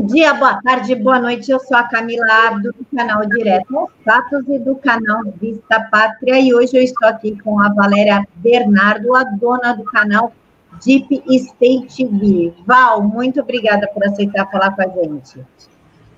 Bom dia, boa tarde, boa noite. Eu sou a Camila Abdo, do canal Direto aos Fatos e do canal Vista Pátria. E hoje eu estou aqui com a Valéria Bernardo, a dona do canal Deep State TV. Val, muito obrigada por aceitar falar com a gente.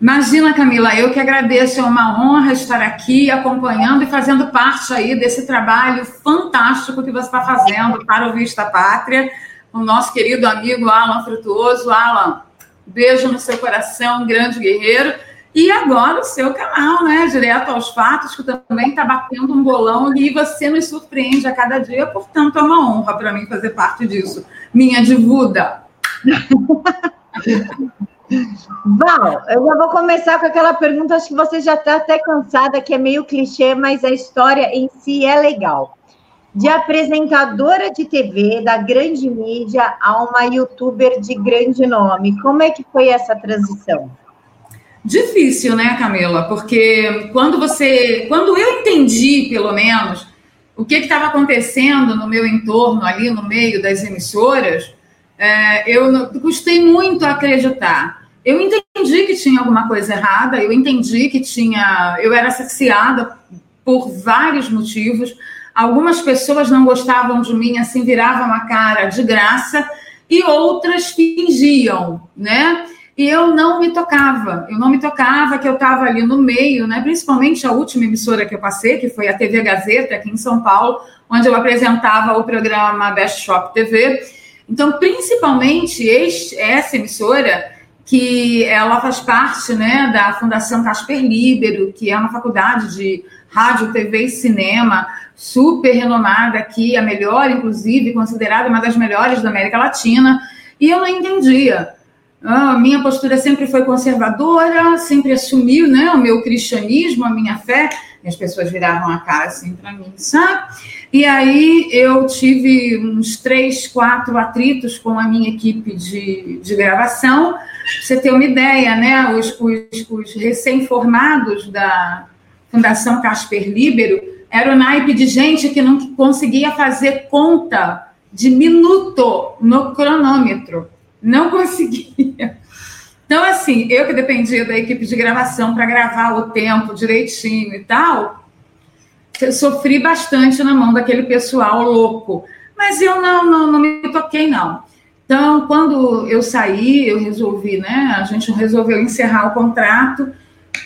Imagina, Camila, eu que agradeço, é uma honra estar aqui acompanhando e fazendo parte aí desse trabalho fantástico que você está fazendo para o Vista Pátria, o nosso querido amigo Alan Frutuoso. Alan, beijo no seu coração, grande guerreiro. E agora o seu canal, né? Direto aos fatos, que também está batendo um bolão e você nos surpreende a cada dia, portanto, é uma honra para mim fazer parte disso. Minha divuda. Val, eu já vou começar com aquela pergunta, acho que você já está até cansada, que é meio clichê, mas a história em si é legal. De apresentadora de TV da grande mídia a uma youtuber de grande nome. Como é que foi essa transição? Difícil, né, Camila? Porque quando você. Quando eu entendi, pelo menos, o que estava acontecendo no meu entorno, ali no meio das emissoras, é, eu custei muito a acreditar. Eu entendi que tinha alguma coisa errada, eu entendi que tinha. Eu era saciada por vários motivos. Algumas pessoas não gostavam de mim, assim, viravam a cara de graça, e outras fingiam, né? E eu não me tocava, eu não me tocava que eu estava ali no meio, né? Principalmente a última emissora que eu passei, que foi a TV Gazeta, aqui em São Paulo, onde eu apresentava o programa Best Shop TV. Então, principalmente este, essa emissora, que ela faz parte né, da Fundação Casper Libero, que é uma faculdade de rádio, TV e cinema super renomada aqui, a melhor, inclusive, considerada uma das melhores da América Latina, e eu não entendia. A minha postura sempre foi conservadora, sempre assumiu né, o meu cristianismo, a minha fé, e as pessoas viravam a cara assim para mim, sabe? E aí eu tive uns três, quatro atritos com a minha equipe de, de gravação. Pra você ter uma ideia, né? Os, os, os recém-formados da Fundação Casper Libero era o naipe de gente que não conseguia fazer conta de minuto no cronômetro. Não conseguia. Então, assim, eu que dependia da equipe de gravação para gravar o tempo direitinho e tal, eu sofri bastante na mão daquele pessoal louco. Mas eu não, não, não me toquei, não. Então, quando eu saí, eu resolvi, né? A gente resolveu encerrar o contrato,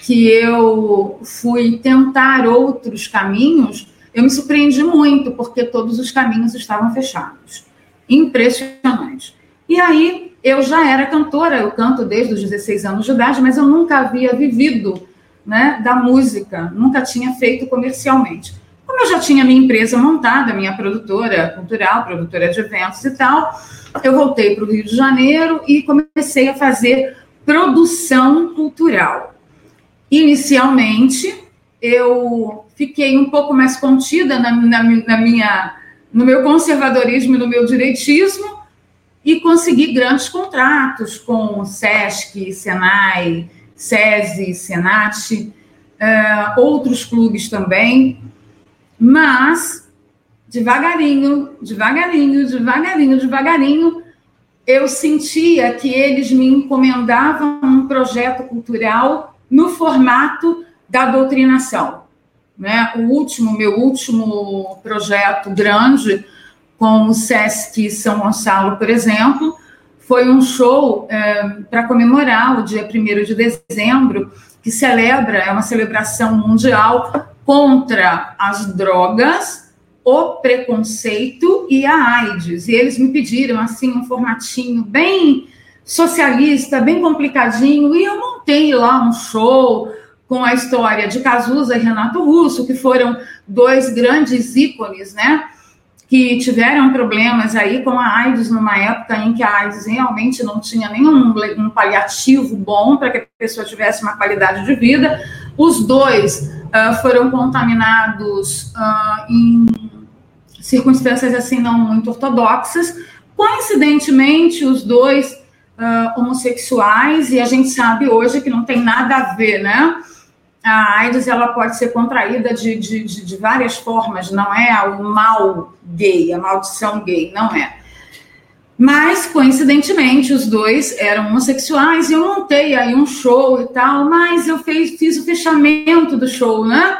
que eu fui tentar outros caminhos. Eu me surpreendi muito, porque todos os caminhos estavam fechados. Impressionante. E aí, eu já era cantora, eu canto desde os 16 anos de idade, mas eu nunca havia vivido né, da música, nunca tinha feito comercialmente. Como eu já tinha minha empresa montada, minha produtora cultural, produtora de eventos e tal, eu voltei para o Rio de Janeiro e comecei a fazer produção cultural. Inicialmente, eu fiquei um pouco mais contida na, na, na minha, no meu conservadorismo e no meu direitismo, e consegui grandes contratos com SESC, Senai, SESI, Senat, uh, outros clubes também, mas devagarinho, devagarinho, devagarinho, devagarinho, eu sentia que eles me encomendavam um projeto cultural no formato da doutrinação. Né? O último, meu último projeto grande com o Sesc São Gonçalo, por exemplo, foi um show é, para comemorar o dia 1 de dezembro, que celebra, é uma celebração mundial contra as drogas, o preconceito e a AIDS. E eles me pediram, assim, um formatinho bem socialista, bem complicadinho, e eu montei lá um show com a história de Cazuza e Renato Russo, que foram dois grandes ícones, né? que tiveram problemas aí com a AIDS numa época em que a AIDS realmente não tinha nenhum um paliativo bom para que a pessoa tivesse uma qualidade de vida. Os dois uh, foram contaminados uh, em circunstâncias assim não muito ortodoxas. Coincidentemente, os dois uh, homossexuais, e a gente sabe hoje que não tem nada a ver, né? a AIDS ela pode ser contraída de, de, de, de, várias formas, não é o mal gay, a maldição gay, não é. Mas, coincidentemente, os dois eram homossexuais e eu montei aí um show e tal, mas eu fiz, fiz o fechamento do show, né?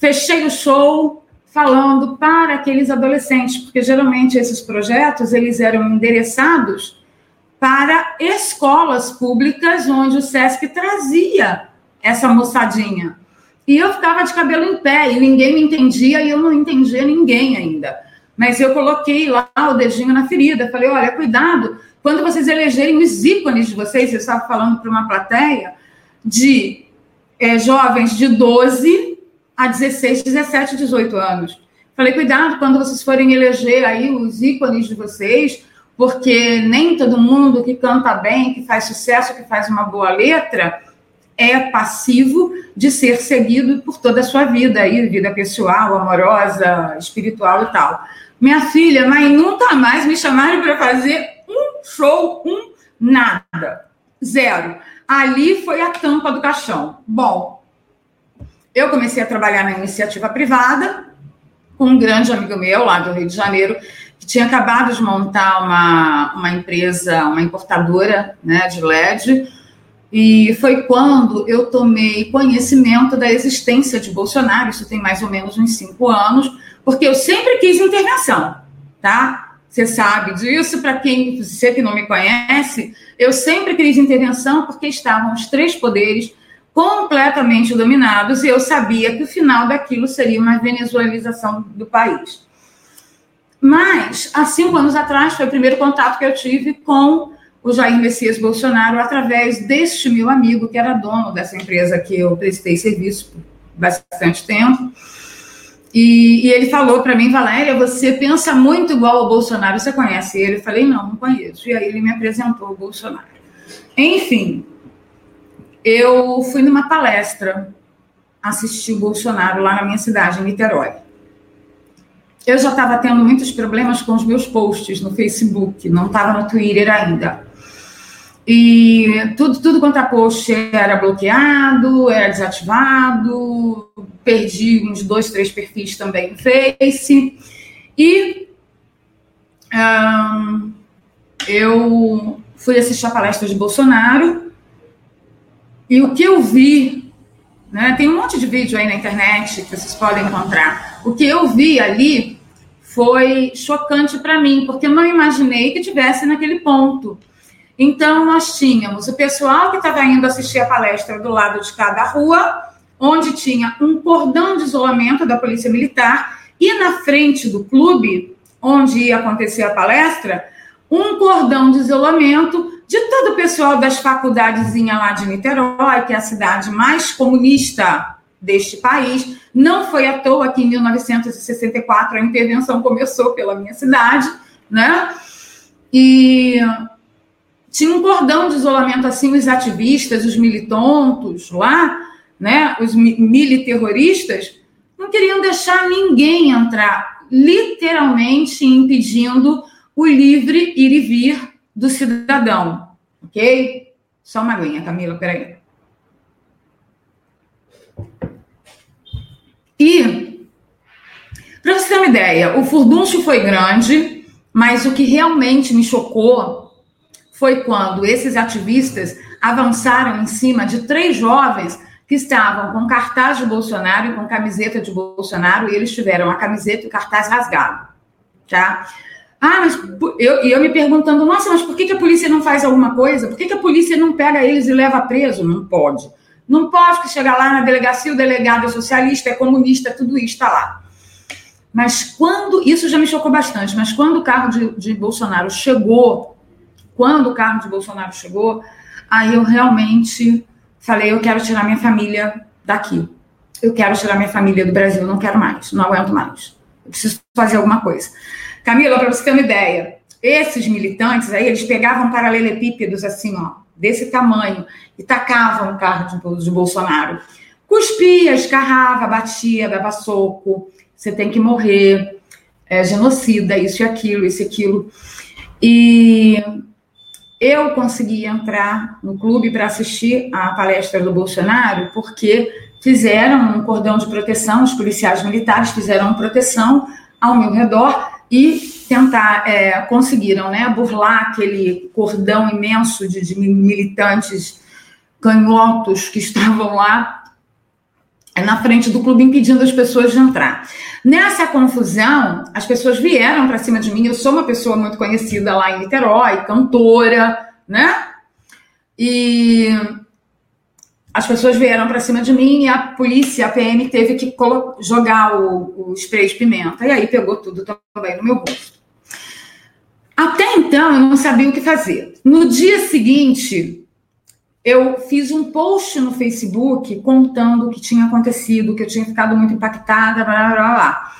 Fechei o show falando para aqueles adolescentes, porque geralmente esses projetos eles eram endereçados para escolas públicas onde o SESC trazia essa moçadinha. E eu ficava de cabelo em pé e ninguém me entendia e eu não entendia ninguém ainda. Mas eu coloquei lá o dedinho na ferida, falei: olha, cuidado, quando vocês elegerem os ícones de vocês, eu estava falando para uma plateia de é, jovens de 12 a 16, 17, 18 anos. Falei, cuidado quando vocês forem eleger aí os ícones de vocês, porque nem todo mundo que canta bem, que faz sucesso, que faz uma boa letra, é passivo de ser seguido por toda a sua vida, aí, vida pessoal, amorosa, espiritual e tal. Minha filha, mas nunca mais me chamaram para fazer um show, um nada. Zero. Ali foi a tampa do caixão. Bom, eu comecei a trabalhar na iniciativa privada com um grande amigo meu lá do Rio de Janeiro, tinha acabado de montar uma, uma empresa, uma importadora né, de LED. E foi quando eu tomei conhecimento da existência de Bolsonaro, isso tem mais ou menos uns cinco anos, porque eu sempre quis intervenção, tá? Você sabe disso, para quem você que não me conhece, eu sempre quis intervenção porque estavam os três poderes completamente dominados e eu sabia que o final daquilo seria uma venezuelização do país. Mas, há cinco anos atrás, foi o primeiro contato que eu tive com o Jair Messias Bolsonaro através deste meu amigo, que era dono dessa empresa que eu prestei serviço por bastante tempo. E, e ele falou para mim, Valéria, você pensa muito igual ao Bolsonaro, você conhece ele? Eu falei, não, não conheço. E aí ele me apresentou o Bolsonaro. Enfim, eu fui numa palestra assistir o Bolsonaro lá na minha cidade, em Niterói. Eu já estava tendo muitos problemas com os meus posts no Facebook, não estava no Twitter ainda. E tudo, tudo quanto a post era bloqueado, era desativado, perdi uns dois, três perfis também no Face. E um, eu fui assistir a palestra de Bolsonaro e o que eu vi, né, tem um monte de vídeo aí na internet que vocês podem encontrar. O que eu vi ali foi chocante para mim, porque eu não imaginei que tivesse naquele ponto. Então, nós tínhamos o pessoal que estava indo assistir a palestra do lado de cada rua, onde tinha um cordão de isolamento da Polícia Militar, e na frente do clube, onde ia acontecer a palestra, um cordão de isolamento de todo o pessoal das faculdades lá de Niterói, que é a cidade mais comunista deste país. Não foi à toa que em 1964 a intervenção começou pela minha cidade, né? E tinha um cordão de isolamento assim, os ativistas, os militontos lá, né, os militerroristas, não queriam deixar ninguém entrar, literalmente impedindo o livre ir e vir do cidadão, ok? Só uma aguinha, Camila, peraí. E, para você ter uma ideia, o furdúncio foi grande, mas o que realmente me chocou foi quando esses ativistas avançaram em cima de três jovens que estavam com cartaz de Bolsonaro e com camiseta de Bolsonaro, e eles tiveram a camiseta e o cartaz rasgado, tá? Ah, mas eu, eu me perguntando, nossa, mas por que, que a polícia não faz alguma coisa? Por que, que a polícia não pega eles e leva preso? Não pode. Não pode que chegar lá na delegacia, o delegado é socialista, é comunista, tudo isso está lá. Mas quando, isso já me chocou bastante, mas quando o carro de, de Bolsonaro chegou quando o carro de Bolsonaro chegou, aí eu realmente falei: eu quero tirar minha família daqui. Eu quero tirar minha família do Brasil, não quero mais, não aguento mais. Eu preciso fazer alguma coisa. Camila, para você ter uma ideia, esses militantes aí, eles pegavam paralelepípedos assim, ó, desse tamanho, e tacavam o carro de, de Bolsonaro. Cuspia, escarrava, batia, dava soco, você tem que morrer, é, genocida, isso e aquilo, isso e aquilo. E eu consegui entrar no clube para assistir a palestra do Bolsonaro porque fizeram um cordão de proteção, os policiais militares fizeram proteção ao meu redor e tentar, é, conseguiram né, burlar aquele cordão imenso de, de militantes canhotos que estavam lá na frente do clube impedindo as pessoas de entrar. Nessa confusão, as pessoas vieram para cima de mim. Eu sou uma pessoa muito conhecida lá em Niterói, cantora, né? E as pessoas vieram para cima de mim e a polícia, a PM, teve que jogar o, o spray de pimenta. E aí pegou tudo também no meu rosto. Até então eu não sabia o que fazer. No dia seguinte, eu fiz um post no Facebook contando o que tinha acontecido, que eu tinha ficado muito impactada, blá blá blá.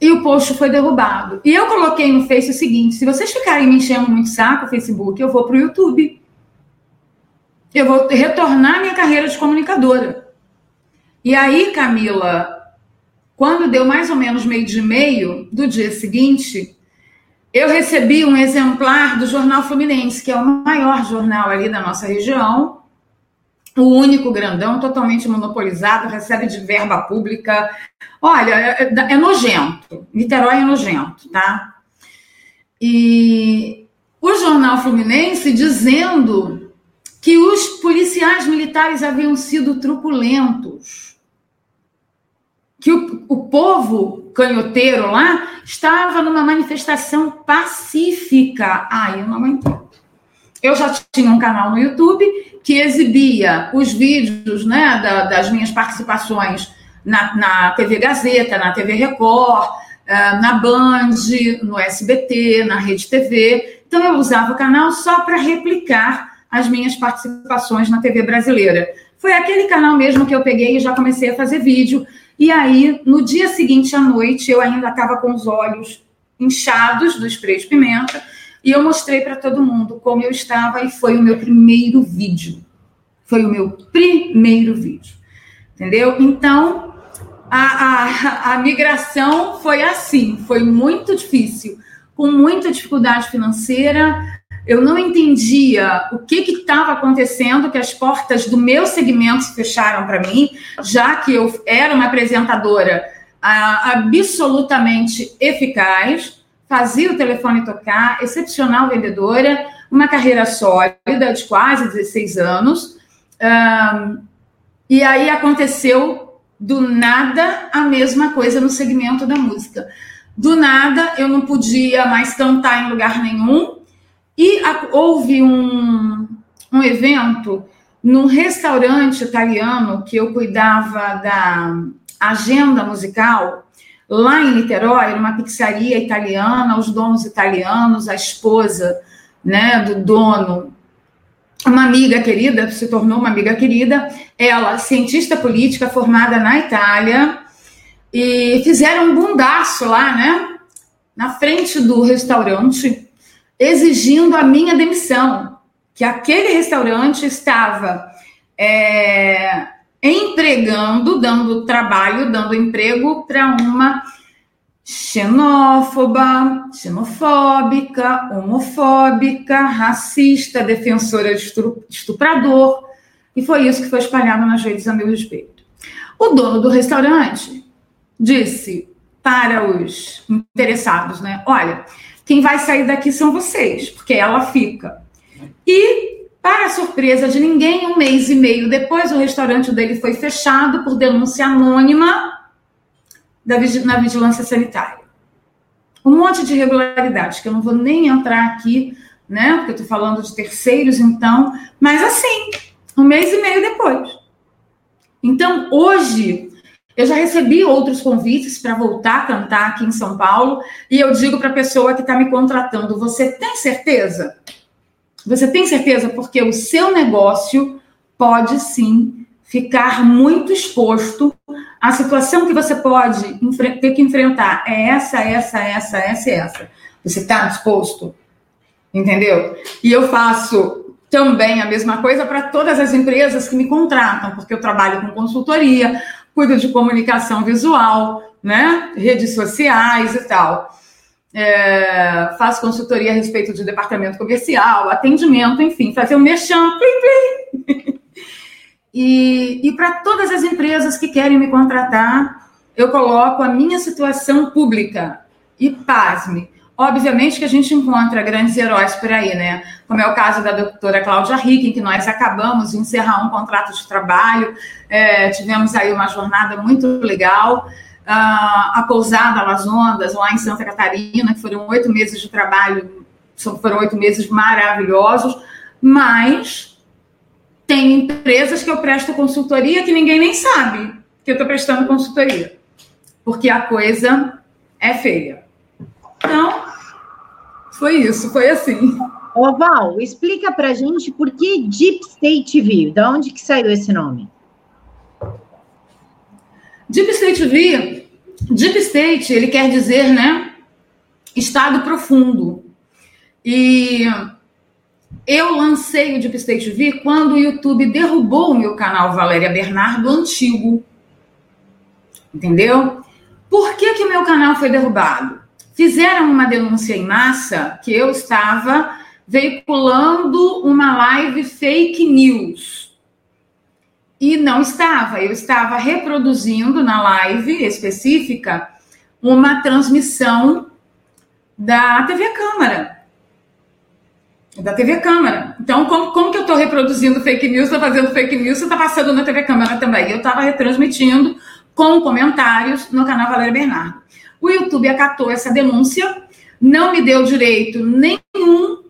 E o post foi derrubado. E eu coloquei no Face o seguinte: se vocês ficarem me enchendo muito saco, Facebook, eu vou para o YouTube eu vou retornar minha carreira de comunicadora. E aí, Camila, quando deu mais ou menos meio de meio do dia seguinte, eu recebi um exemplar do Jornal Fluminense, que é o maior jornal ali da nossa região, o único grandão, totalmente monopolizado, recebe de verba pública. Olha, é, é, é nojento. Niterói é nojento, tá? E o Jornal Fluminense dizendo que os policiais militares haviam sido truculentos, que o, o povo canhoteiro lá estava numa manifestação pacífica. Ah, eu não aguentei. Eu já tinha um canal no YouTube que exibia os vídeos né, da, das minhas participações na, na TV Gazeta, na TV Record, eh, na Band, no SBT, na Rede TV. Então eu usava o canal só para replicar as minhas participações na TV brasileira. Foi aquele canal mesmo que eu peguei e já comecei a fazer vídeo. E aí, no dia seguinte à noite, eu ainda estava com os olhos inchados do spray de pimenta e eu mostrei para todo mundo como eu estava e foi o meu primeiro vídeo. Foi o meu primeiro vídeo. Entendeu? Então, a, a, a migração foi assim, foi muito difícil, com muita dificuldade financeira, eu não entendia o que estava acontecendo, que as portas do meu segmento se fecharam para mim, já que eu era uma apresentadora ah, absolutamente eficaz, fazia o telefone tocar, excepcional vendedora, uma carreira sólida de quase 16 anos. Ah, e aí aconteceu do nada a mesma coisa no segmento da música. Do nada eu não podia mais cantar em lugar nenhum, e a, houve um, um evento num restaurante italiano que eu cuidava da agenda musical, lá em Niterói, numa pizzaria italiana, os donos italianos, a esposa né, do dono, uma amiga querida, se tornou uma amiga querida, ela, cientista política formada na Itália, e fizeram um bundaço lá, né, na frente do restaurante, exigindo a minha demissão, que aquele restaurante estava é, empregando, dando trabalho, dando emprego para uma xenófoba, xenofóbica, homofóbica, racista, defensora de estuprador. E foi isso que foi espalhado nas redes a meu respeito. O dono do restaurante disse para os interessados, né? Olha, quem vai sair daqui são vocês, porque ela fica. E, para surpresa de ninguém, um mês e meio depois, o restaurante dele foi fechado por denúncia anônima da, na vigilância sanitária. Um monte de irregularidades, que eu não vou nem entrar aqui, né? Porque eu estou falando de terceiros, então. Mas assim, um mês e meio depois. Então, hoje, eu já recebi outros convites para voltar a cantar aqui em São Paulo e eu digo para a pessoa que está me contratando: você tem certeza? Você tem certeza? Porque o seu negócio pode sim ficar muito exposto. A situação que você pode ter que enfrentar é essa, essa, essa, essa essa. Você está disposto? Entendeu? E eu faço também a mesma coisa para todas as empresas que me contratam, porque eu trabalho com consultoria, cuido de comunicação visual, né? Redes sociais e tal. É, faço consultoria a respeito de departamento comercial, atendimento, enfim, fazer um merchan, plim, plim. e, e para todas as empresas que querem me contratar, eu coloco a minha situação pública. E pasme, Obviamente que a gente encontra grandes heróis por aí, né? Como é o caso da doutora Cláudia Rick, em que nós acabamos de encerrar um contrato de trabalho, é, tivemos aí uma jornada muito legal. Uh, a pousada Las Ondas, lá em Santa Catarina, que foram oito meses de trabalho, foram oito meses maravilhosos, mas tem empresas que eu presto consultoria que ninguém nem sabe que eu estou prestando consultoria, porque a coisa é feia. Então, foi isso, foi assim. Ô Val, explica pra gente por que Deep State TV, da onde que saiu esse nome? Deep State TV, Deep State, ele quer dizer, né, estado profundo. E eu lancei o Deep State TV quando o YouTube derrubou o meu canal Valéria Bernardo antigo. Entendeu? Por que que o meu canal foi derrubado? Fizeram uma denúncia em massa que eu estava veiculando uma live fake news. E não estava, eu estava reproduzindo na live específica uma transmissão da TV Câmara. Da TV Câmara. Então, como, como que eu estou reproduzindo fake news, estou fazendo fake news, você está passando na TV Câmara também. Eu estava retransmitindo com comentários no canal Valéria Bernardo. O YouTube acatou essa denúncia, não me deu direito nenhum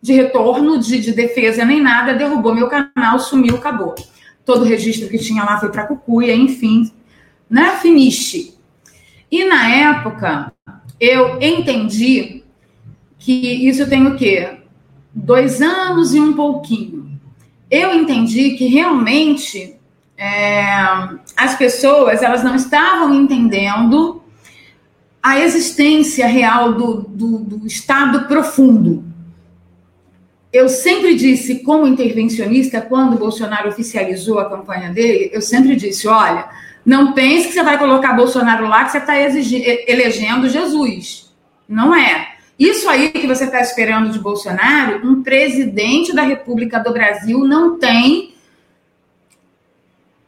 de retorno, de, de defesa, nem nada, derrubou meu canal, sumiu, acabou. Todo o registro que tinha lá foi para Cucuia, enfim, né? Finiche. E na época, eu entendi que isso tem o quê? Dois anos e um pouquinho. Eu entendi que realmente é, as pessoas elas não estavam entendendo a existência real do, do, do Estado profundo. Eu sempre disse, como intervencionista, quando Bolsonaro oficializou a campanha dele, eu sempre disse: olha, não pense que você vai colocar Bolsonaro lá, que você está elegendo Jesus. Não é. Isso aí que você está esperando de Bolsonaro, um presidente da República do Brasil não tem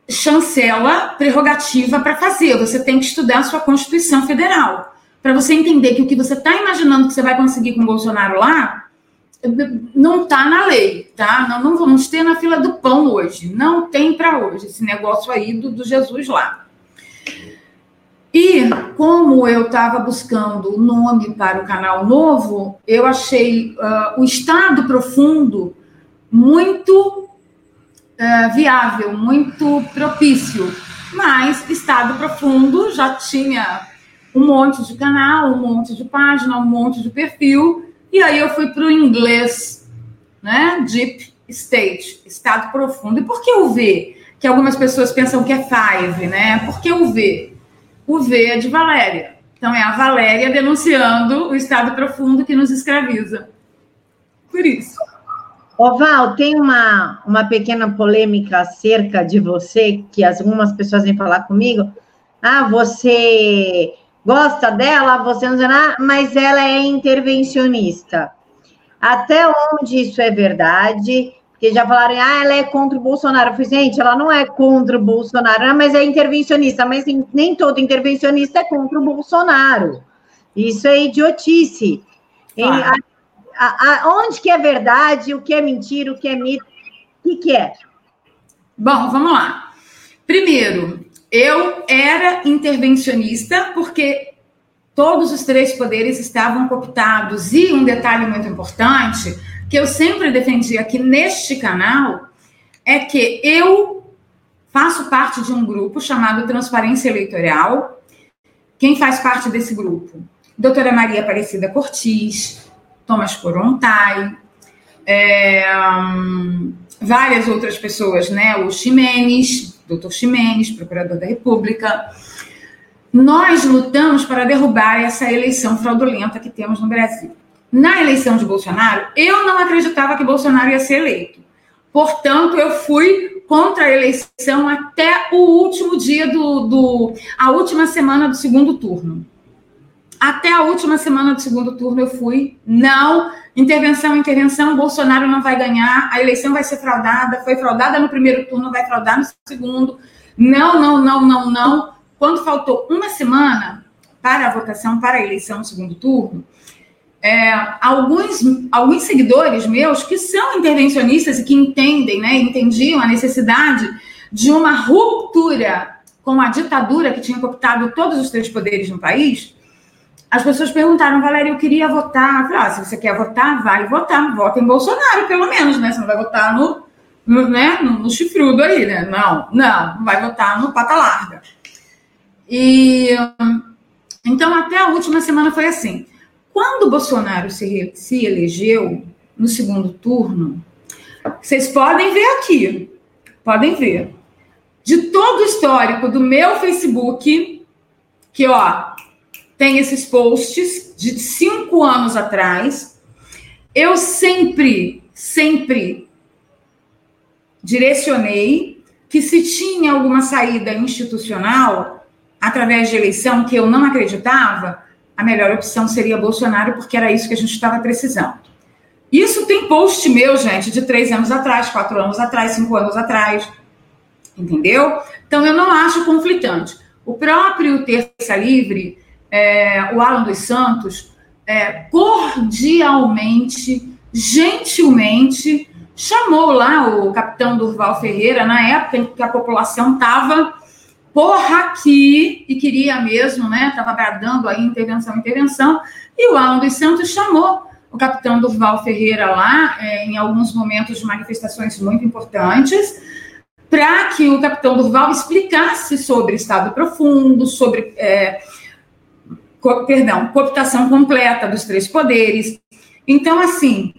chancela prerrogativa para fazer. Você tem que estudar a sua Constituição Federal. Para você entender que o que você está imaginando que você vai conseguir com o Bolsonaro lá, não está na lei, tá? Não, não vamos ter na fila do pão hoje. Não tem para hoje esse negócio aí do, do Jesus lá. E como eu estava buscando o nome para o canal novo, eu achei uh, o Estado Profundo muito é, viável, muito propício. Mas Estado Profundo já tinha um monte de canal, um monte de página, um monte de perfil, e aí eu fui para o inglês, né? Deep State, Estado Profundo. E por que o V? Que algumas pessoas pensam que é Five, né? Por que o V? O V é de Valéria. Então é a Valéria denunciando o Estado Profundo que nos escraviza. Por isso. Ô Val, tem uma, uma pequena polêmica acerca de você, que algumas pessoas vêm falar comigo. Ah, você gosta dela, você não nada, mas ela é intervencionista. Até onde isso é verdade? Porque já falaram, ah, ela é contra o Bolsonaro. Eu falei, gente, ela não é contra o Bolsonaro, mas é intervencionista. Mas nem todo intervencionista é contra o Bolsonaro. Isso é idiotice. Ah a, a, onde que é verdade, o que é mentira, o que é mito, o que, que é? Bom, vamos lá. Primeiro, eu era intervencionista porque todos os três poderes estavam cooptados. E um detalhe muito importante, que eu sempre defendi aqui neste canal, é que eu faço parte de um grupo chamado Transparência Eleitoral. Quem faz parte desse grupo? Doutora Maria Aparecida Cortis, Thomas Corontai, é, várias outras pessoas, né? O Ximenes, doutor Ximenes, procurador da República. Nós lutamos para derrubar essa eleição fraudulenta que temos no Brasil. Na eleição de Bolsonaro, eu não acreditava que Bolsonaro ia ser eleito. Portanto, eu fui contra a eleição até o último dia do, do a última semana do segundo turno. Até a última semana do segundo turno eu fui, não, intervenção, intervenção, Bolsonaro não vai ganhar, a eleição vai ser fraudada, foi fraudada no primeiro turno, vai fraudar no segundo. Não, não, não, não, não. Quando faltou uma semana para a votação, para a eleição no segundo turno, é, alguns, alguns seguidores meus que são intervencionistas e que entendem, né, entendiam a necessidade de uma ruptura com a ditadura que tinha cooptado todos os três poderes no país, as pessoas perguntaram, Valéria, eu queria votar. Eu falei, ah, se você quer votar, vai votar. Vota em Bolsonaro, pelo menos, né? Você não vai votar no, no, né, no, no chifrudo aí, né? Não, não, vai votar no pata larga. E então até a última semana foi assim. Quando Bolsonaro se, se elegeu no segundo turno, vocês podem ver aqui, podem ver, de todo o histórico do meu Facebook, que ó, tem esses posts de cinco anos atrás, eu sempre, sempre direcionei que se tinha alguma saída institucional através de eleição que eu não acreditava, a melhor opção seria Bolsonaro, porque era isso que a gente estava precisando. Isso tem post meu, gente, de três anos atrás, quatro anos atrás, cinco anos atrás. Entendeu? Então eu não acho conflitante. O próprio Terça Livre, é, o Alan dos Santos, é, cordialmente, gentilmente, chamou lá o capitão Durval Ferreira, na época em que a população estava porra aqui e queria mesmo, né? Estava bradando aí intervenção, intervenção, e o Alan dos Santos chamou o capitão Durval Ferreira lá, é, em alguns momentos de manifestações muito importantes, para que o capitão Durval explicasse sobre Estado profundo, sobre, é, co perdão, cooptação completa dos três poderes. Então, assim,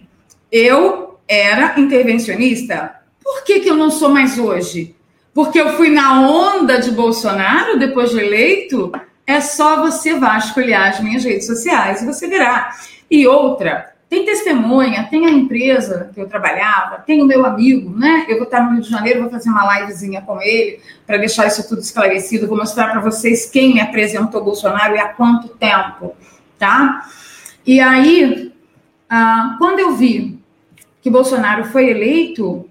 eu era intervencionista. Por que, que eu não sou mais hoje? Porque eu fui na onda de Bolsonaro depois de eleito? É só você vasculhar as minhas redes sociais e você verá. E outra, tem testemunha, tem a empresa que eu trabalhava, tem o meu amigo, né? Eu vou estar no Rio de Janeiro, vou fazer uma livezinha com ele para deixar isso tudo esclarecido. Vou mostrar para vocês quem me apresentou Bolsonaro e há quanto tempo, tá? E aí, ah, quando eu vi que Bolsonaro foi eleito,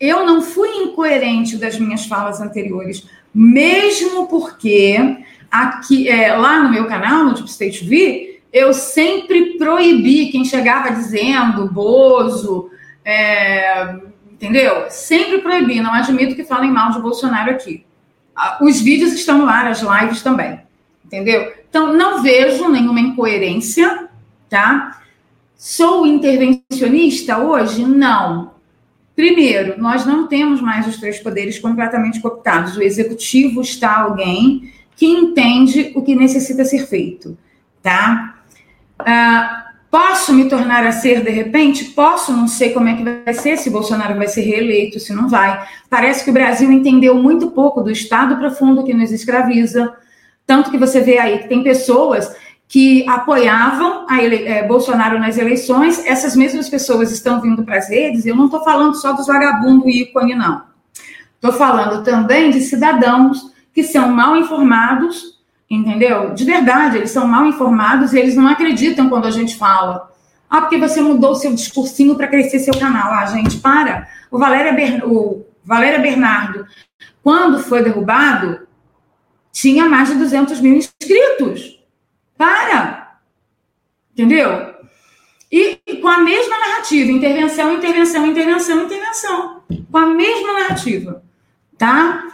eu não fui incoerente das minhas falas anteriores, mesmo porque aqui, é, lá no meu canal, no Deep State eu sempre proibi quem chegava dizendo Bozo, é, entendeu? Sempre proibi, não admito que falem mal de Bolsonaro aqui. Os vídeos estão no ar, as lives também, entendeu? Então, não vejo nenhuma incoerência, tá? Sou intervencionista hoje? Não. Primeiro, nós não temos mais os três poderes completamente cooptados. O executivo está alguém que entende o que necessita ser feito, tá? Uh, posso me tornar a ser de repente? Posso, não sei como é que vai ser, se Bolsonaro vai ser reeleito, se não vai. Parece que o Brasil entendeu muito pouco do Estado profundo que nos escraviza. Tanto que você vê aí que tem pessoas que apoiavam ele, é, Bolsonaro nas eleições, essas mesmas pessoas estão vindo para as redes, eu não estou falando só dos vagabundos e ícone, não. Estou falando também de cidadãos que são mal informados, entendeu? De verdade, eles são mal informados e eles não acreditam quando a gente fala. Ah, porque você mudou seu discursinho para crescer seu canal. Ah, gente, para. O Valéria, Ber... o Valéria Bernardo, quando foi derrubado, tinha mais de 200 mil inscritos. Para! Entendeu? E com a mesma narrativa, intervenção, intervenção, intervenção, intervenção. Com a mesma narrativa, tá?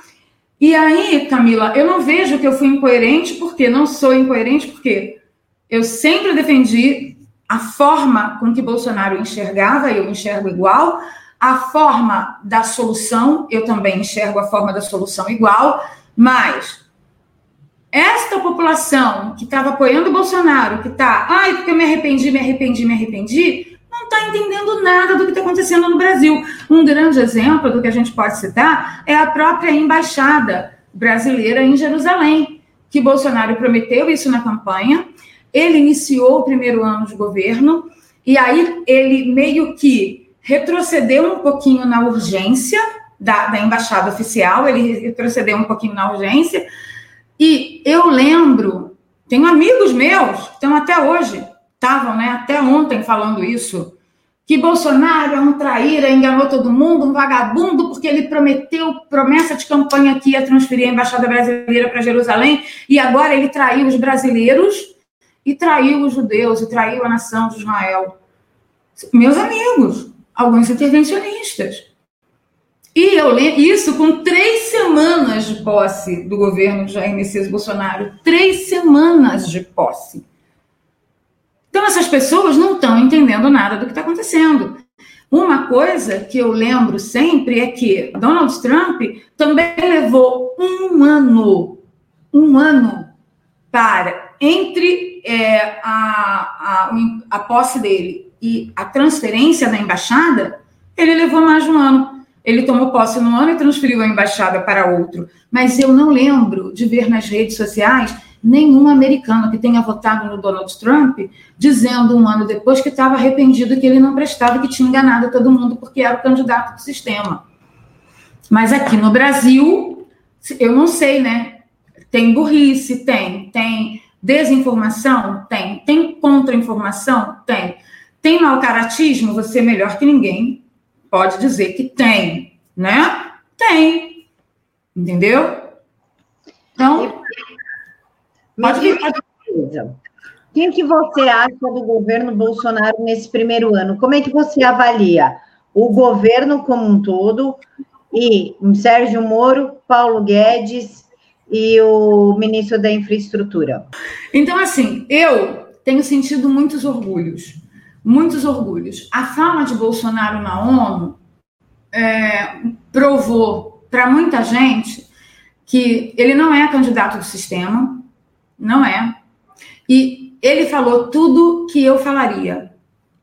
E aí, Camila, eu não vejo que eu fui incoerente, porque não sou incoerente, porque eu sempre defendi a forma com que Bolsonaro enxergava, eu enxergo igual, a forma da solução, eu também enxergo a forma da solução igual, mas esta população que estava apoiando o Bolsonaro, que está, ai, porque eu me arrependi, me arrependi, me arrependi, está entendendo nada do que está acontecendo no Brasil. Um grande exemplo do que a gente pode citar é a própria embaixada brasileira em Jerusalém, que Bolsonaro prometeu isso na campanha. Ele iniciou o primeiro ano de governo e aí ele meio que retrocedeu um pouquinho na urgência da, da embaixada oficial, ele retrocedeu um pouquinho na urgência e eu lembro, tenho amigos meus que estão até hoje, estavam né, até ontem falando isso, que Bolsonaro é um traíra, enganou todo mundo, um vagabundo, porque ele prometeu promessa de campanha que ia transferir a embaixada brasileira para Jerusalém, e agora ele traiu os brasileiros e traiu os judeus e traiu a nação de Israel. Meus amigos, alguns intervencionistas. E eu lembro isso com três semanas de posse do governo Jair Messias Bolsonaro. Três semanas de posse. Então, essas pessoas não estão entendendo nada do que está acontecendo. Uma coisa que eu lembro sempre é que Donald Trump também levou um ano, um ano para entre é, a, a, a posse dele e a transferência da embaixada, ele levou mais de um ano. Ele tomou posse num ano e transferiu a embaixada para outro. Mas eu não lembro de ver nas redes sociais nenhum americano que tenha votado no Donald Trump dizendo um ano depois que estava arrependido que ele não prestava, que tinha enganado todo mundo porque era o candidato do sistema. Mas aqui no Brasil, eu não sei, né? Tem burrice, tem, tem desinformação, tem, tem contra-informação, tem, tem mau caratismo, você é melhor que ninguém pode dizer que tem, né? Tem, entendeu? Então Pode vir. Quem que você acha do governo Bolsonaro nesse primeiro ano? Como é que você avalia o governo como um todo e Sérgio Moro, Paulo Guedes e o ministro da Infraestrutura? Então, assim, eu tenho sentido muitos orgulhos, muitos orgulhos. A fala de Bolsonaro na ONU é, provou para muita gente que ele não é candidato do sistema, não é. E ele falou tudo que eu falaria.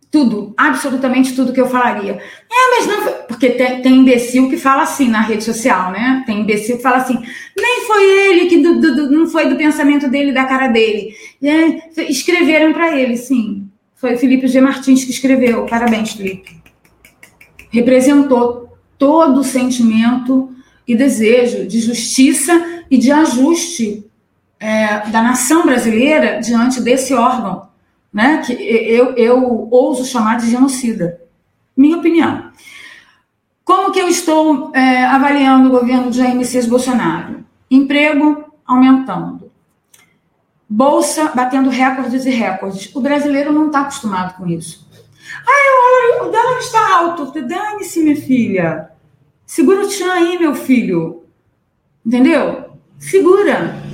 Tudo, absolutamente tudo que eu falaria. É, mas não. Porque tem, tem imbecil que fala assim na rede social, né? Tem imbecil que fala assim: nem foi ele que do, do, não foi do pensamento dele, da cara dele. É, escreveram para ele, sim. Foi Felipe G. Martins que escreveu. Parabéns, Felipe. Representou todo o sentimento e desejo de justiça e de ajuste é, da nação brasileira diante desse órgão, né, que eu, eu ouso chamar de genocida. Minha opinião. Como que eu estou é, avaliando o governo de Jair Messias Bolsonaro? Emprego aumentando. Bolsa batendo recordes e recordes. O brasileiro não está acostumado com isso. Ah, o dólar está alto. Dane-se, minha filha. Segura o tchan aí, meu filho. Entendeu? Segura.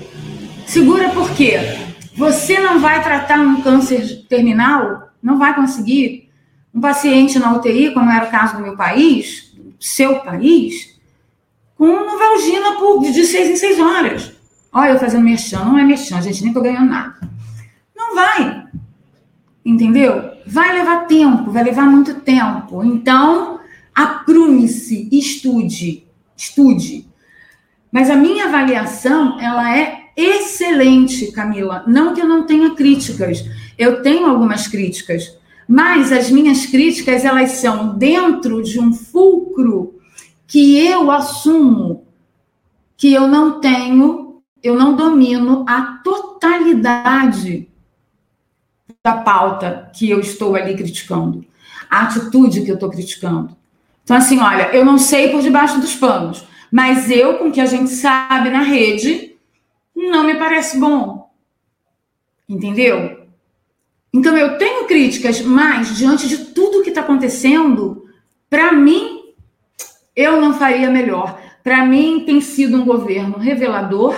Segura porque você não vai tratar um câncer terminal, não vai conseguir. Um paciente na UTI, como era o caso do meu país, seu país, com Novalgina por, de seis em seis horas. Olha, eu fazendo merchan, não é merchan, gente, nem tô ganhando nada. Não vai. Entendeu? Vai levar tempo, vai levar muito tempo. Então, aprume-se, estude, estude. Mas a minha avaliação, ela é excelente, Camila. Não que eu não tenha críticas. Eu tenho algumas críticas, mas as minhas críticas elas são dentro de um fulcro que eu assumo que eu não tenho, eu não domino a totalidade da pauta que eu estou ali criticando, a atitude que eu estou criticando. Então, assim, olha, eu não sei por debaixo dos panos, mas eu, com o que a gente sabe na rede, não me parece bom. Entendeu? Então eu tenho críticas, mas diante de tudo que está acontecendo, para mim, eu não faria melhor. Para mim, tem sido um governo revelador.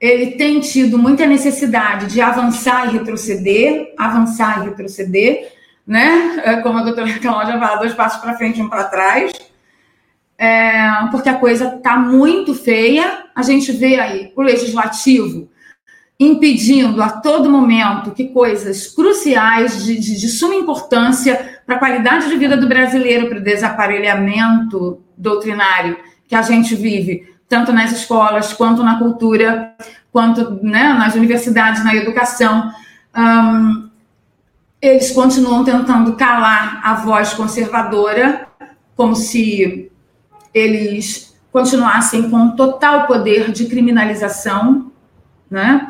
Ele tem tido muita necessidade de avançar e retroceder, avançar e retroceder, né? É como a doutora Cláudia fala, dois passos para frente um para trás é, porque a coisa está muito feia. A gente vê aí o legislativo impedindo a todo momento que coisas cruciais de, de, de suma importância para a qualidade de vida do brasileiro, para o desaparelhamento doutrinário que a gente vive, tanto nas escolas, quanto na cultura, quanto né, nas universidades, na educação. Um, eles continuam tentando calar a voz conservadora, como se eles continuassem com total poder de criminalização, né,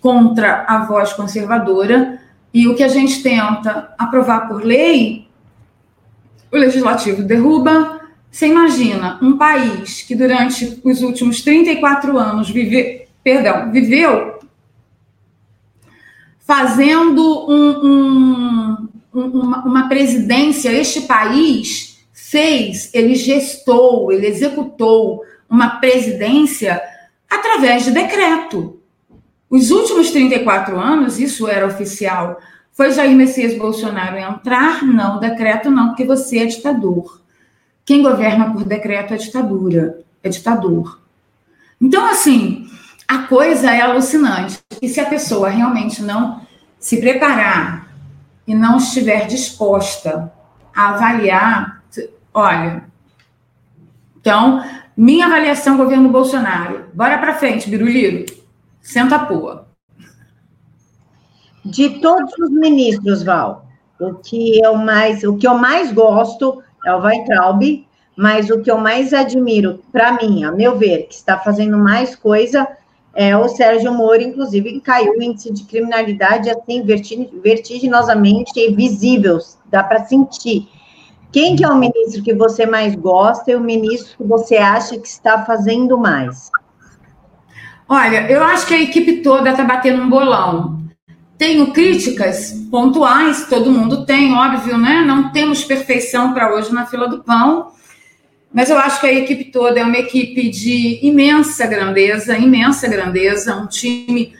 contra a voz conservadora, e o que a gente tenta aprovar por lei, o legislativo derruba. Você imagina um país que durante os últimos 34 anos vive, perdão, viveu fazendo um, um, uma, uma presidência, este país fez, ele gestou, ele executou uma presidência através de decreto. Os últimos 34 anos, isso era oficial, foi Jair Messias Bolsonaro entrar? Não, decreto não, porque você é ditador. Quem governa por decreto é ditadura, é ditador. Então, assim, a coisa é alucinante. E se a pessoa realmente não se preparar e não estiver disposta a avaliar, olha. Então, minha avaliação governo Bolsonaro. Bora para frente, Biruliro. Senta a pua. De todos os ministros, Val, o que eu mais, o que eu mais gosto é o Weitraub, mas o que eu mais admiro, para mim, a meu ver, que está fazendo mais coisa, é o Sérgio Moro, inclusive, caiu o índice de criminalidade assim, vertiginosamente visível, dá para sentir. Quem que é o ministro que você mais gosta e o ministro que você acha que está fazendo mais? Olha, eu acho que a equipe toda está batendo um bolão. Tenho críticas pontuais, todo mundo tem, óbvio, né? Não temos perfeição para hoje na fila do pão, mas eu acho que a equipe toda é uma equipe de imensa grandeza, imensa grandeza, um time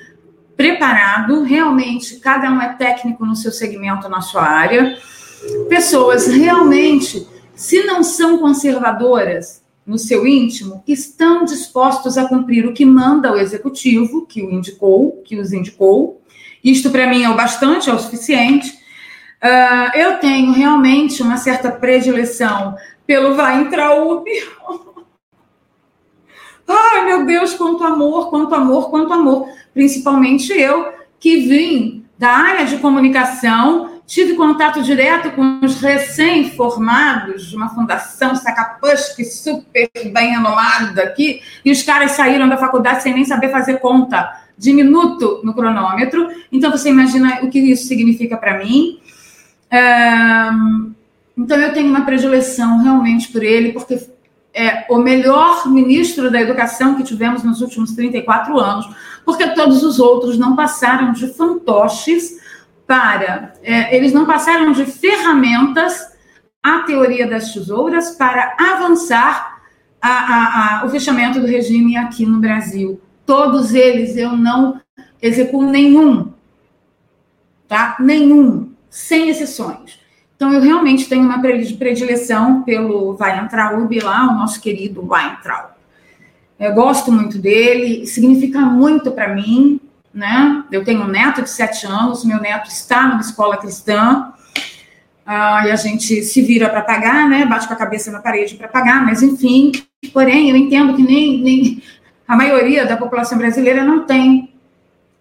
preparado, realmente, cada um é técnico no seu segmento, na sua área. Pessoas realmente, se não são conservadoras no seu íntimo, estão dispostos a cumprir o que manda o executivo, que o indicou, que os indicou, isto para mim é o bastante, é o suficiente. Uh, eu tenho realmente uma certa predileção pelo Vai Intraub. Ai, meu Deus, quanto amor, quanto amor, quanto amor. Principalmente eu, que vim da área de comunicação, tive contato direto com os recém-formados de uma fundação Sacapush, super bem renomada aqui, e os caras saíram da faculdade sem nem saber fazer conta de minuto no cronômetro. Então, você imagina o que isso significa para mim. então, eu tenho uma predileção realmente por ele, porque é o melhor ministro da educação que tivemos nos últimos 34 anos, porque todos os outros não passaram de fantoches para. É, eles não passaram de ferramentas à teoria das tesouras para avançar a, a, a, o fechamento do regime aqui no Brasil. Todos eles eu não executo nenhum, tá? Nenhum, sem exceções. Então eu realmente tenho uma predileção pelo Weintraub lá, o nosso querido Weintraub. Eu gosto muito dele, significa muito para mim, né? Eu tenho um neto de sete anos, meu neto está numa escola cristã, ah, e a gente se vira para pagar, né? Bate com a cabeça na parede para pagar, mas enfim. Porém, eu entendo que nem, nem a maioria da população brasileira não tem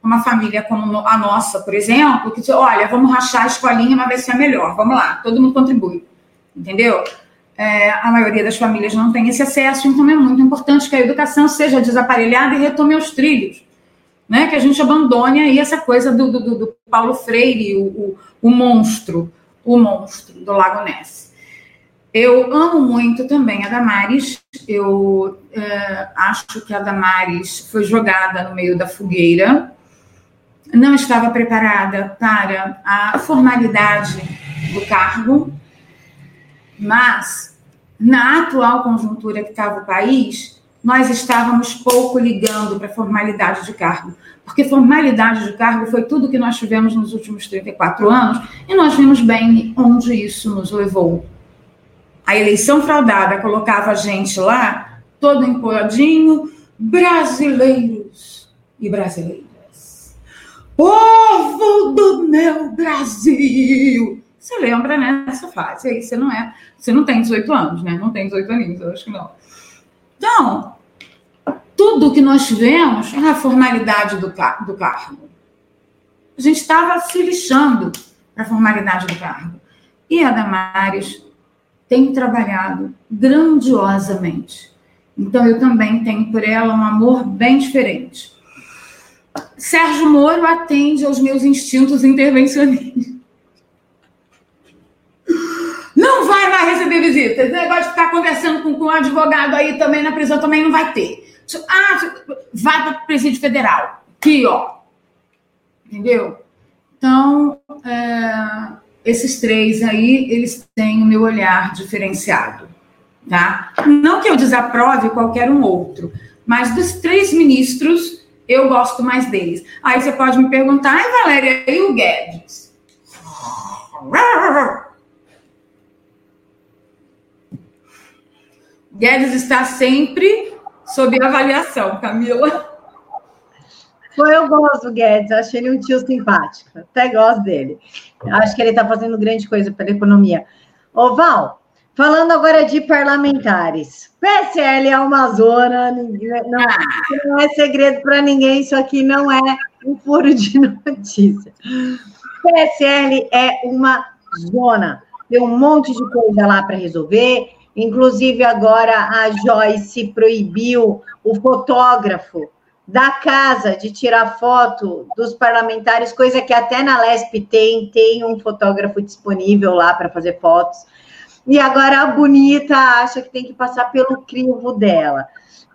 uma família como a nossa, por exemplo, que diz, olha, vamos rachar a escolinha, mas vai ser melhor, vamos lá, todo mundo contribui, entendeu? É, a maioria das famílias não tem esse acesso, então é muito importante que a educação seja desaparelhada e retome aos trilhos, né? Que a gente abandone aí essa coisa do, do, do Paulo Freire, o, o, o monstro, o monstro do Lago Ness. Eu amo muito também a Damares. Eu é, acho que a Damares foi jogada no meio da fogueira. Não estava preparada para a formalidade do cargo, mas na atual conjuntura que estava o país, nós estávamos pouco ligando para formalidade de cargo, porque formalidade de cargo foi tudo que nós tivemos nos últimos 34 anos e nós vimos bem onde isso nos levou a eleição fraudada colocava a gente lá, todo empoadinho, brasileiros e brasileiras. Povo do meu Brasil! Você lembra, né? Essa fase aí, você não é. Você não tem 18 anos, né? Não tem 18 aninhos, eu acho que não. Então, tudo que nós tivemos é a formalidade do, do cargo. A gente estava se lixando para a formalidade do cargo. E a Damares tem trabalhado grandiosamente. Então, eu também tenho por ela um amor bem diferente. Sérgio Moro atende aos meus instintos intervencionistas. Não vai mais receber visitas. Esse negócio de ficar conversando com, com um advogado aí também na prisão também não vai ter. Ah, vai para o presídio federal. Aqui, ó. Entendeu? Então, é, esses três aí, eles têm o meu olhar diferenciado, tá? Não que eu desaprove qualquer um outro, mas dos três ministros, eu gosto mais deles. Aí você pode me perguntar, ai, Valéria, e o Guedes? Guedes está sempre sob avaliação, Camila. Foi, eu gosto do Guedes, achei ele um tio simpático, até gosto dele. Acho que ele está fazendo grande coisa pela economia. Ô, Val, falando agora de parlamentares. PSL é uma zona, não, ah. não é segredo para ninguém, isso aqui não é um furo de notícia. PSL é uma zona, tem um monte de coisa lá para resolver, inclusive agora a Joyce proibiu o fotógrafo da casa de tirar foto dos parlamentares, coisa que até na LESP tem, tem um fotógrafo disponível lá para fazer fotos. E agora a bonita acha que tem que passar pelo crivo dela.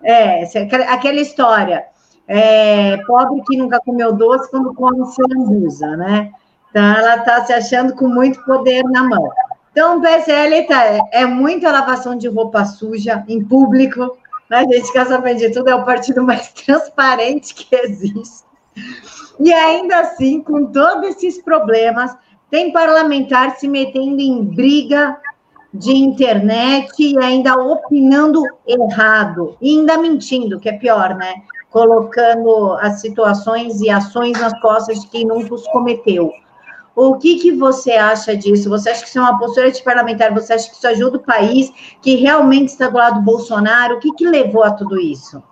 É, aquela história. É, pobre que nunca comeu doce quando come se lambuza, né? Então ela está se achando com muito poder na mão. Então PSL tá, é muita lavação de roupa suja em público, a gente saber de tudo, é o partido mais transparente que existe. E ainda assim, com todos esses problemas, tem parlamentar se metendo em briga de internet e ainda opinando errado, e ainda mentindo, que é pior, né? Colocando as situações e ações nas costas de quem nunca os cometeu. O que, que você acha disso? Você acha que isso é uma postura de parlamentar? Você acha que isso ajuda o país que realmente está do lado do Bolsonaro? O que, que levou a tudo isso?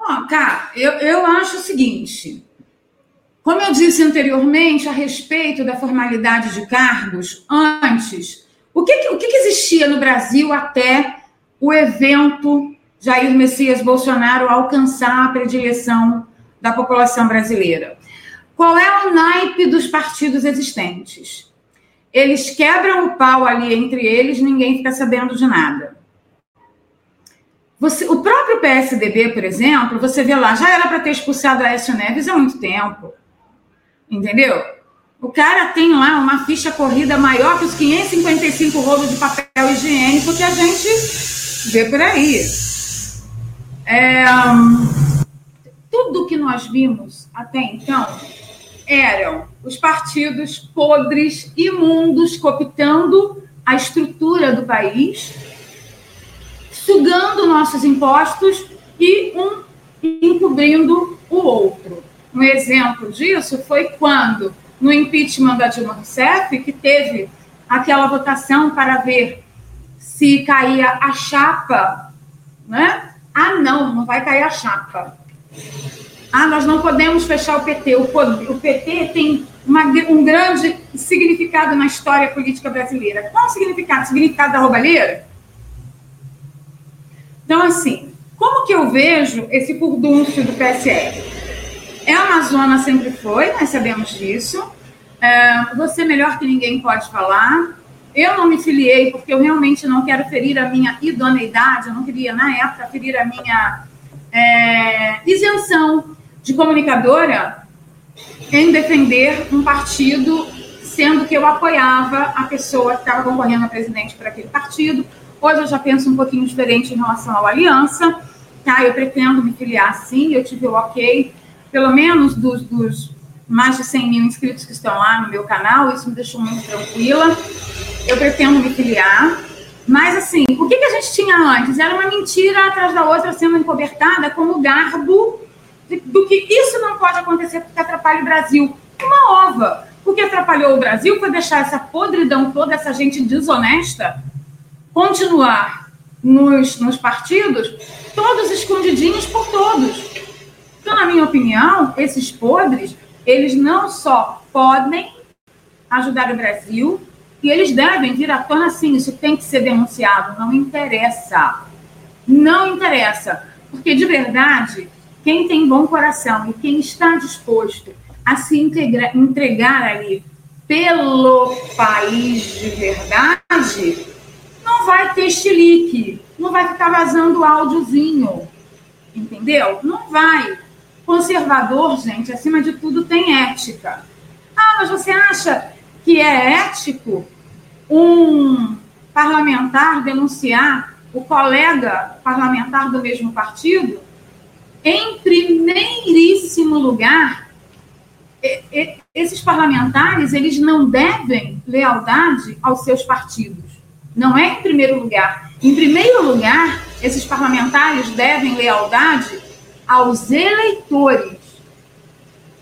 Oh, cara, eu, eu acho o seguinte. Como eu disse anteriormente a respeito da formalidade de cargos, antes, o que, o que existia no Brasil até o evento Jair Messias Bolsonaro alcançar a predileção da população brasileira? Qual é o naipe dos partidos existentes? Eles quebram o pau ali entre eles, ninguém fica sabendo de nada. Você, o próprio PSDB, por exemplo, você vê lá, já era para ter expulsado a Aécio Neves há muito tempo. Entendeu? O cara tem lá uma ficha corrida maior que os 555 rolos de papel higiênico que a gente vê por aí. É, tudo que nós vimos até então eram os partidos podres, imundos, cooptando a estrutura do país, sugando nossos impostos e um encobrindo o outro. Um exemplo disso foi quando, no impeachment da Dilma Rousseff, que teve aquela votação para ver se caía a chapa, né? Ah, não, não vai cair a chapa. Ah, nós não podemos fechar o PT. O, o PT tem uma, um grande significado na história política brasileira. Qual o significado? O significado da roubalheira? Então, assim, como que eu vejo esse furdúncio do PSL? É a Amazônia sempre foi, nós sabemos disso. É, você melhor que ninguém pode falar. Eu não me filiei porque eu realmente não quero ferir a minha idoneidade, eu não queria, na época, ferir a minha é, isenção de comunicadora em defender um partido, sendo que eu apoiava a pessoa que estava concorrendo a presidente para aquele partido. Hoje eu já penso um pouquinho diferente em relação à aliança. Tá? Eu pretendo me filiar sim, eu tive o ok, pelo menos dos, dos mais de 100 mil inscritos que estão lá no meu canal, isso me deixou muito tranquila. Eu pretendo me filiar. Mas, assim, o que, que a gente tinha antes? Era uma mentira atrás da outra sendo encobertada como garbo do que isso não pode acontecer porque atrapalha o Brasil. Uma ova. O que atrapalhou o Brasil foi deixar essa podridão toda, essa gente desonesta, continuar nos, nos partidos, todos escondidinhos por todos. Então, na minha opinião, esses podres, eles não só podem ajudar o Brasil, e eles devem vir à tona sim, isso tem que ser denunciado, não interessa. Não interessa. Porque, de verdade, quem tem bom coração e quem está disposto a se integra, entregar ali pelo país de verdade, não vai ter chilique, não vai ficar vazando áudiozinho, entendeu? Não vai. Conservador, gente, acima de tudo, tem ética. Ah, mas você acha que é ético um parlamentar denunciar o colega parlamentar do mesmo partido? Em primeiríssimo lugar, esses parlamentares, eles não devem lealdade aos seus partidos. Não é em primeiro lugar. Em primeiro lugar, esses parlamentares devem lealdade aos eleitores.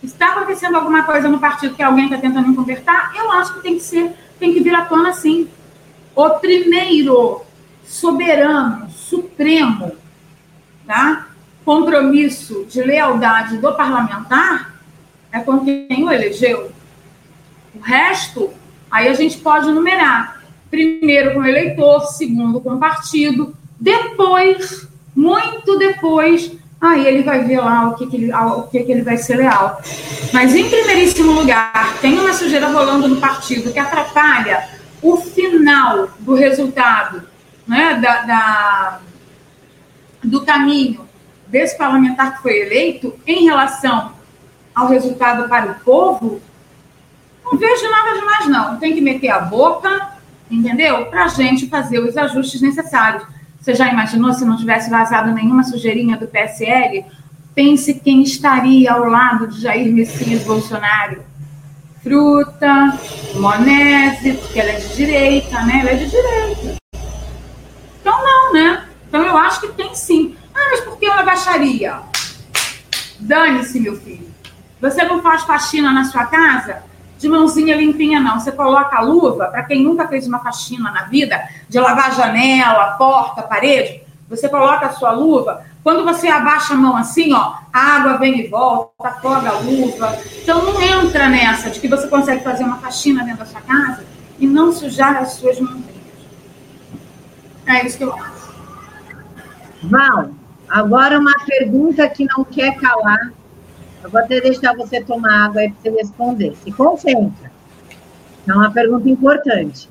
Está acontecendo alguma coisa no partido que alguém está tentando enconvertar? Eu acho que tem que ser, tem que vir à tona sim. O primeiro soberano, supremo, tá? Compromisso de lealdade do parlamentar é com quem o elegeu. O resto, aí a gente pode numerar. Primeiro com o eleitor, segundo com o partido, depois, muito depois, aí ele vai ver lá o que, que, ele, que, que ele vai ser leal. Mas, em primeiríssimo lugar, tem uma sujeira rolando no partido que atrapalha o final do resultado, né, da, da do caminho desse parlamentar que foi eleito em relação ao resultado para o povo, não vejo nada demais, não. Tem que meter a boca, entendeu? Para a gente fazer os ajustes necessários. Você já imaginou se não tivesse vazado nenhuma sujeirinha do PSL? Pense quem estaria ao lado de Jair Messias Bolsonaro. Fruta, Monese, porque ela é de direita, né? Ela é de direita. Então, não, né? Então, eu acho que tem sim. Ah, mas por que uma baixaria? Dane-se, meu filho. Você não faz faxina na sua casa? de mãozinha limpinha, não. Você coloca a luva, para quem nunca fez uma faxina na vida, de lavar janela, porta, parede, você coloca a sua luva. Quando você abaixa a mão assim, ó, a água vem e volta, afoga a luva. Então não entra nessa de que você consegue fazer uma faxina dentro da sua casa e não sujar as suas mãozinhas. É isso que eu acho. Val, agora uma pergunta que não quer calar eu vou até deixar você tomar água aí para você responder. Se concentra. É uma pergunta importante.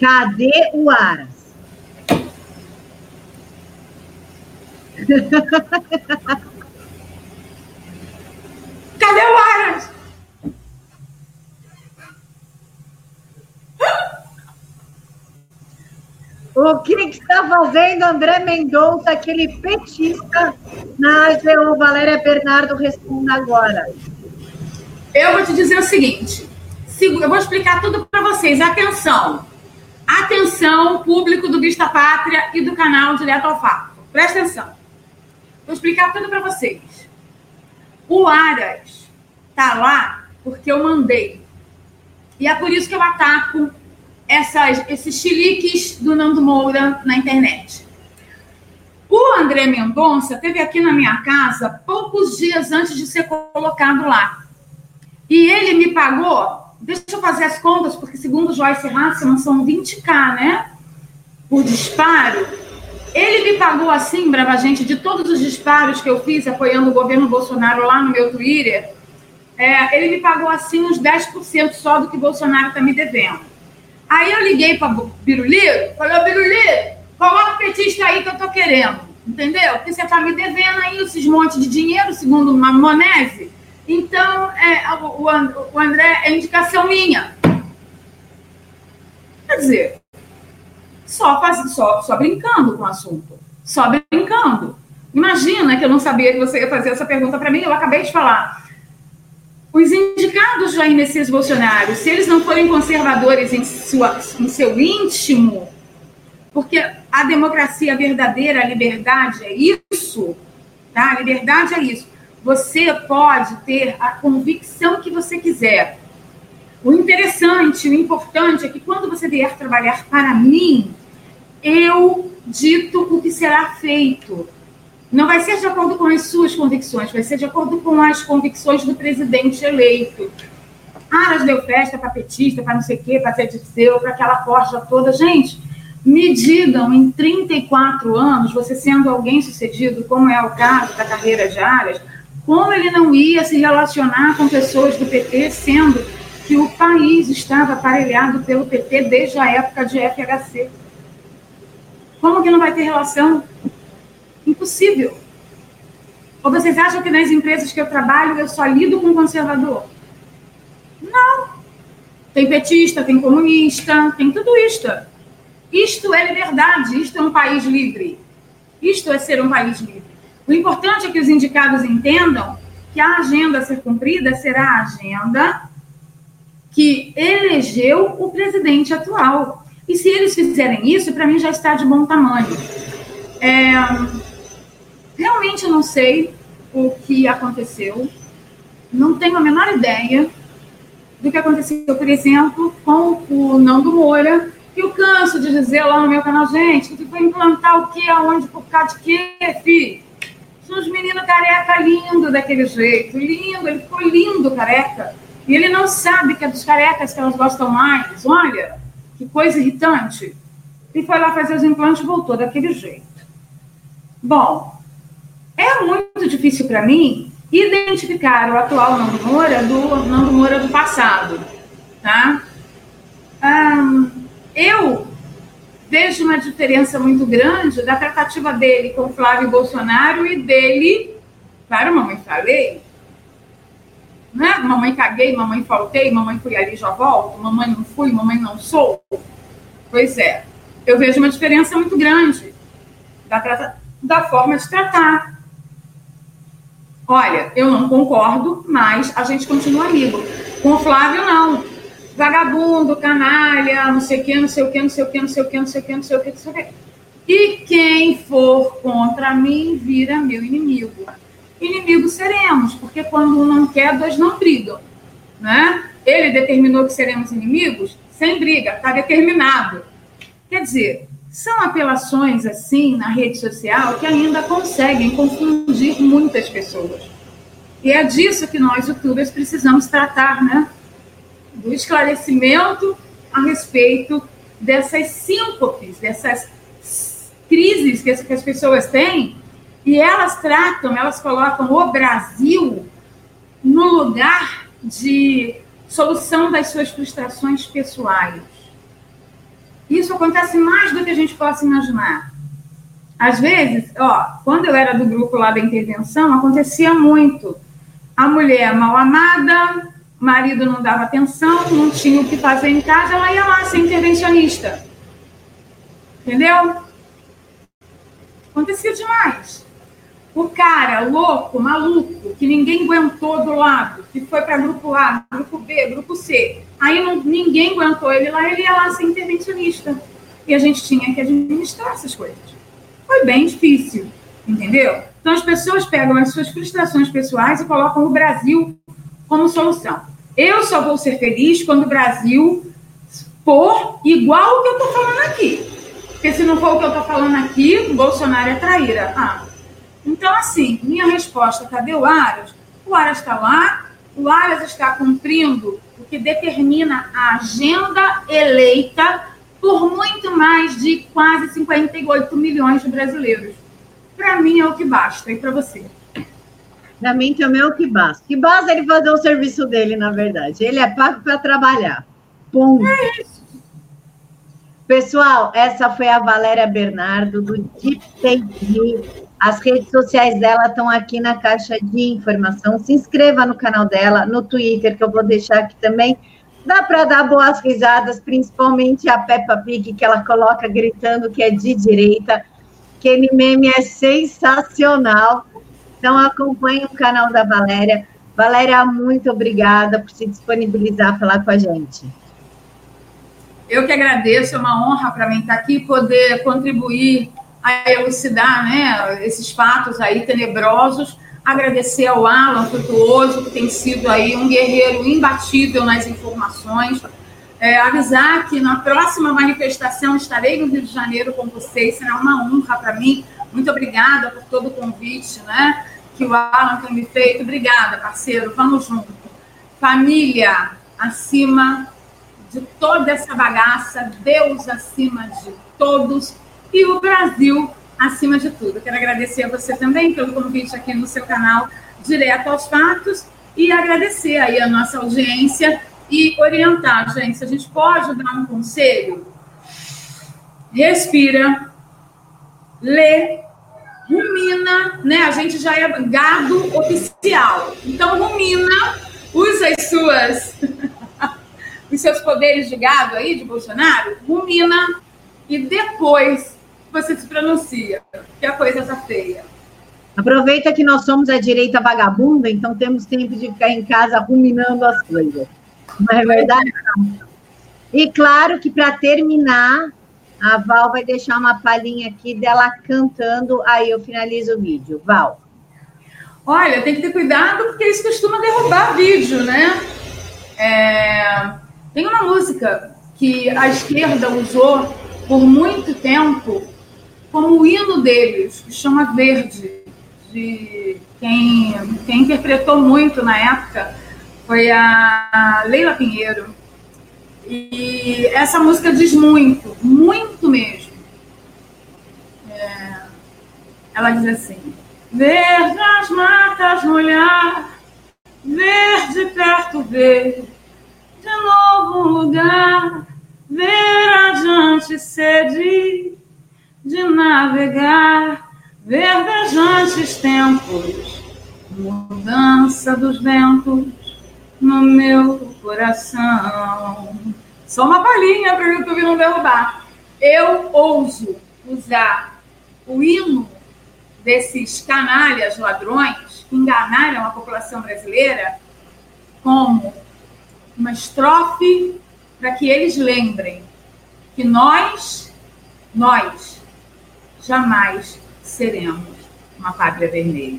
Cadê o Aras? Cadê o Aras? O que, está fazendo André Mendonça, aquele petista, na AGU? Valéria Bernardo responda agora. Eu vou te dizer o seguinte: eu vou explicar tudo para vocês. Atenção! Atenção, público do Vista Pátria e do canal Direto ao Fato. Presta atenção. Vou explicar tudo para vocês. O Aras tá lá porque eu mandei. E é por isso que eu ataco essas, esses chiliques do Nando Moura na internet. O André Mendonça teve aqui na minha casa poucos dias antes de ser colocado lá. E ele me pagou, deixa eu fazer as contas, porque segundo Joyce Hasselman são 20k, né? Por disparo. Ele me pagou assim, brava gente, de todos os disparos que eu fiz apoiando o governo Bolsonaro lá no meu Twitter, é, ele me pagou assim uns 10% só do que Bolsonaro está me devendo. Aí eu liguei para Biruliro, falei, ô Biruliro, coloca o petista aí que eu tô querendo, entendeu? Porque você tá me devendo aí esses montes de dinheiro, segundo uma Monese. Então, é, o, o André é indicação minha. Quer dizer, só, só, só brincando com o assunto. Só brincando. Imagina que eu não sabia que você ia fazer essa pergunta para mim, eu acabei de falar. Os indicados Jair Messias Bolsonaro, se eles não forem conservadores em, sua, em seu íntimo, porque a democracia verdadeira, a liberdade é isso, tá? A liberdade é isso. Você pode ter a convicção que você quiser. O interessante, o importante é que quando você vier trabalhar para mim, eu dito o que será feito. Não vai ser de acordo com as suas convicções, vai ser de acordo com as convicções do presidente eleito. Ah, deu festa para petista, para não sei o quê, para Tetisseu, para aquela corja toda. Gente, me digam, em 34 anos, você sendo alguém sucedido, como é o caso da carreira de Aras, como ele não ia se relacionar com pessoas do PT, sendo que o país estava aparelhado pelo PT desde a época de FHC. Como que não vai ter relação? Impossível. Ou vocês acham que nas empresas que eu trabalho eu só lido com conservador? Não. Tem petista, tem comunista, tem tudo isto. Isto é liberdade, isto é um país livre. Isto é ser um país livre. O importante é que os indicados entendam que a agenda a ser cumprida será a agenda que elegeu o presidente atual. E se eles fizerem isso, para mim já está de bom tamanho. É, realmente não sei o que aconteceu, não tenho a menor ideia do que aconteceu, por exemplo, com o Nando Moura, que eu canso de dizer lá no meu canal, gente, que foi implantar o que, aonde, por causa de quê, filho? São os meninos careca lindo daquele jeito, lindo, ele ficou lindo careca. E ele não sabe que é dos carecas que elas gostam mais. Olha, que coisa irritante. E foi lá fazer os implantes e voltou daquele jeito. Bom, é muito difícil para mim identificar o atual Nando Moura do Nando Moura do passado, tá? eu vejo uma diferença muito grande da tratativa dele com Flávio Bolsonaro e dele, claro, mamãe falei, né? Mamãe caguei, mamãe faltei, mamãe fui ali já volto, mamãe não fui, mamãe não sou. Pois é, eu vejo uma diferença muito grande da, da forma de tratar. Olha, eu não concordo, mas a gente continua amigo. Com o Flávio, não. Vagabundo, canalha, não sei o que, não sei o que, não sei o que, não sei o que, não sei o que, não sei o que, não sei o que. E quem for contra mim vira meu inimigo inimigos seremos, porque quando um não quer, dois não brigam. Né? Ele determinou que seremos inimigos sem briga, está determinado. Quer dizer, são apelações assim na rede social que ainda conseguem confundir muitas pessoas. E é disso que nós, youtubers, precisamos tratar, né? Do esclarecimento a respeito dessas síncopes, dessas crises que as pessoas têm e elas tratam, elas colocam o Brasil no lugar de solução das suas frustrações pessoais. Isso acontece mais do que a gente possa imaginar. Às vezes, ó, quando eu era do grupo lá da intervenção, acontecia muito. A mulher mal amada, marido não dava atenção, não tinha o que fazer em casa, ela ia lá ser intervencionista. Entendeu? Acontecia demais. O cara louco, maluco, que ninguém aguentou do lado, que foi para grupo A, grupo B, grupo C. Aí não, ninguém aguentou ele lá, ele ia lá ser intervencionista. E a gente tinha que administrar essas coisas. Foi bem difícil, entendeu? Então as pessoas pegam as suas frustrações pessoais e colocam o Brasil como solução. Eu só vou ser feliz quando o Brasil for igual o que eu estou falando aqui. Porque se não for o que eu estou falando aqui, Bolsonaro é traíra. Ah, então, assim, minha resposta, cadê o Aras? O Aras está lá, o Aras está cumprindo o que determina a agenda eleita por muito mais de quase 58 milhões de brasileiros. Para mim é o que basta, e para você? Para mim também é o que basta. Que basta ele fazer o serviço dele, na verdade. Ele é pago para trabalhar. Ponto. É isso. Pessoal, essa foi a Valéria Bernardo, do Deep Take as redes sociais dela estão aqui na caixa de informação. Se inscreva no canal dela, no Twitter, que eu vou deixar aqui também. Dá para dar boas risadas, principalmente a Peppa Pig, que ela coloca gritando que é de direita. Aquele meme é sensacional. Então, acompanhe o canal da Valéria. Valéria, muito obrigada por se disponibilizar a falar com a gente. Eu que agradeço, é uma honra para mim estar aqui poder contribuir a elucidar né, esses fatos aí tenebrosos. Agradecer ao Alan Frutuoso, que tem sido aí um guerreiro imbatível nas informações. É, avisar que na próxima manifestação estarei no Rio de Janeiro com vocês, será uma honra para mim. Muito obrigada por todo o convite né, que o Alan tem me feito. Obrigada, parceiro. Vamos junto. Família acima de toda essa bagaça, Deus acima de todos e o Brasil acima de tudo. Quero agradecer a você também pelo convite aqui no seu canal Direto aos Fatos e agradecer aí a nossa audiência e orientar, gente, se a gente pode dar um conselho, respira, lê, rumina né? A gente já é gado oficial. Então, rumina, usa as suas, os seus poderes de gado aí, de Bolsonaro, rumina, e depois você se pronuncia, que a coisa está feia. Aproveita que nós somos a direita vagabunda, então temos tempo de ficar em casa ruminando as coisas. Não é verdade? E claro que para terminar, a Val vai deixar uma palhinha aqui dela cantando, aí eu finalizo o vídeo. Val. Olha, tem que ter cuidado porque eles costumam derrubar vídeo, né? É... Tem uma música que a esquerda usou por muito tempo como o hino deles, que chama Verde, de quem, quem interpretou muito na época foi a Leila Pinheiro. E essa música diz muito, muito mesmo. É, ela diz assim: Verde as matas no olhar, verde perto ver, de novo um lugar, ver adiante sede de navegar, verdejantes tempos, mudança dos ventos no meu coração. Só uma palhinha para o YouTube não derrubar. Eu ouso usar o hino desses canalhas ladrões que enganaram a população brasileira como uma estrofe para que eles lembrem que nós, nós, jamais seremos uma pátria vermelha.